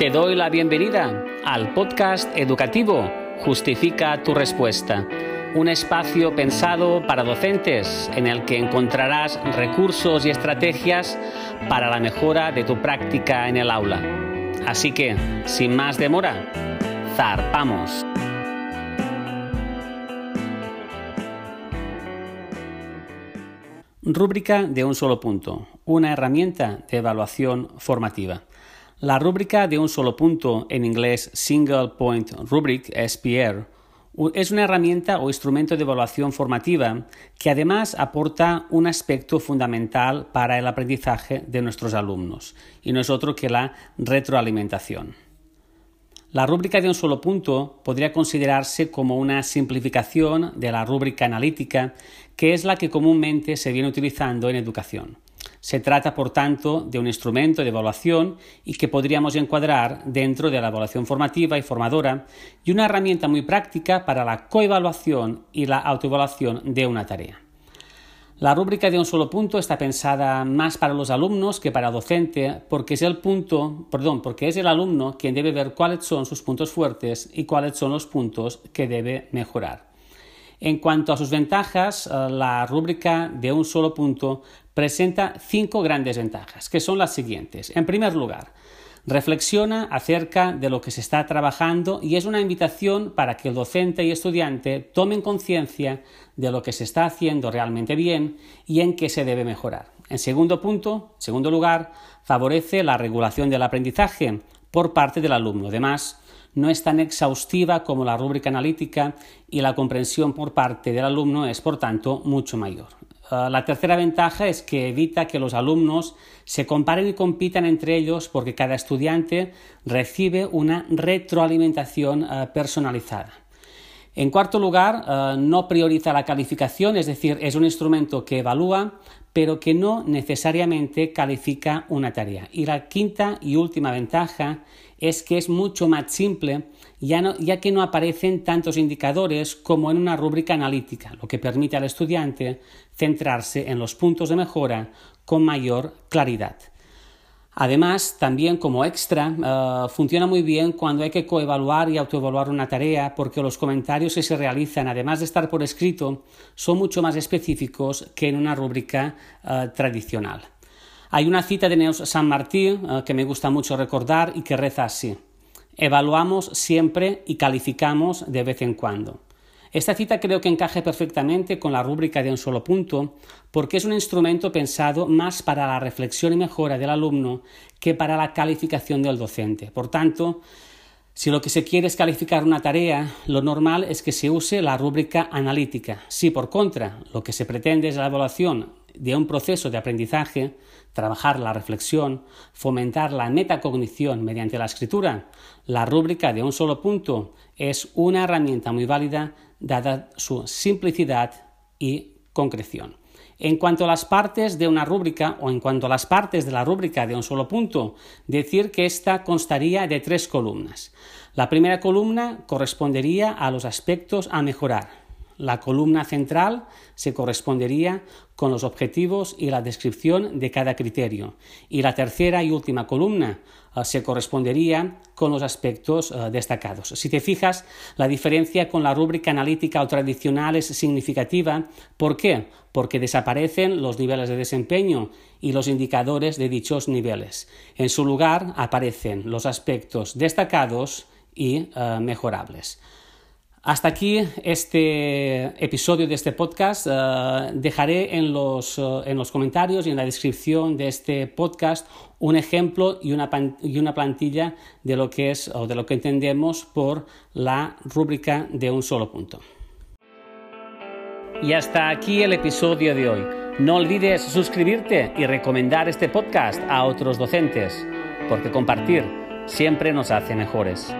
Te doy la bienvenida al podcast educativo Justifica tu respuesta, un espacio pensado para docentes en el que encontrarás recursos y estrategias para la mejora de tu práctica en el aula. Así que, sin más demora, zarpamos. Rúbrica de un solo punto, una herramienta de evaluación formativa. La rúbrica de un solo punto, en inglés Single Point Rubric, SPR, es una herramienta o instrumento de evaluación formativa que además aporta un aspecto fundamental para el aprendizaje de nuestros alumnos, y no es otro que la retroalimentación. La rúbrica de un solo punto podría considerarse como una simplificación de la rúbrica analítica, que es la que comúnmente se viene utilizando en educación. Se trata, por tanto, de un instrumento de evaluación y que podríamos encuadrar dentro de la evaluación formativa y formadora y una herramienta muy práctica para la coevaluación y la autoevaluación de una tarea. La rúbrica de un solo punto está pensada más para los alumnos que para el docente porque es el punto, perdón, porque es el alumno quien debe ver cuáles son sus puntos fuertes y cuáles son los puntos que debe mejorar. En cuanto a sus ventajas, eh, la rúbrica de un solo punto presenta cinco grandes ventajas, que son las siguientes. En primer lugar, reflexiona acerca de lo que se está trabajando y es una invitación para que el docente y estudiante tomen conciencia de lo que se está haciendo realmente bien y en qué se debe mejorar. En segundo punto, segundo lugar, favorece la regulación del aprendizaje por parte del alumno. Además, no es tan exhaustiva como la rúbrica analítica y la comprensión por parte del alumno es, por tanto, mucho mayor. Ah, la tercera ventaja es que evita que los alumnos se comparen y compitan entre ellos porque cada estudiante recibe una retroalimentación ah, personalizada. En cuarto lugar, ah, no prioriza la calificación, es decir, es un instrumento que evalúa, pero que no necesariamente califica una tarea. Y la quinta y última ventaja es que es mucho más simple ya, ya, que no aparecen tantos indicadores como en una rúbrica analítica, lo que permite al estudiante centrarse en los puntos de mejora con mayor claridad. Además, también como extra, eh, funciona muy bien cuando hay que coevaluar y autoevaluar una tarea porque los comentarios que se realizan, además de estar por escrito, son mucho más específicos que en una rúbrica eh, tradicional. Hay una cita de Neus San Martín eh, que me gusta mucho recordar y que reza así. Evaluamos siempre y calificamos de vez en cuando. Esta cita creo que encaja perfectamente con la rúbrica de un solo punto, porque es un instrumento pensado más para la reflexión y mejora del alumno que para la calificación del docente. Por tanto, si lo que se quiere es calificar una tarea, lo normal es que se use la rúbrica analítica. Si por contra lo que se pretende es la evaluación de un proceso de aprendizaje, trabajar la reflexión, fomentar la metacognición mediante la escritura, la rúbrica de un solo punto es una herramienta muy válida dada su simplicidad y concreción. En cuanto a las partes de una rúbrica o en cuanto a las partes de la rúbrica de un solo punto, decir que ésta constaría de tres columnas. La primera columna correspondería a los aspectos a mejorar, la columna central se correspondería con los objetivos y la descripción de cada criterio. Y la tercera y última columna eh, se correspondería con los aspectos eh, destacados. Si te fijas, la diferencia con la rúbrica analítica o tradicional es significativa. ¿Por qué? Porque desaparecen los niveles de desempeño y los indicadores de dichos niveles. En su lugar aparecen los aspectos destacados y eh, mejorables. Hasta aquí este episodio de este podcast. Eh, dejaré en los, eh, en los, comentarios y en la descripción de este podcast un ejemplo y una, y una, plantilla de lo que es o de lo que entendemos por la rúbrica de un solo punto. Y hasta aquí el episodio de hoy. No olvides suscribirte y recomendar este podcast a otros docentes, porque compartir siempre nos hace mejores.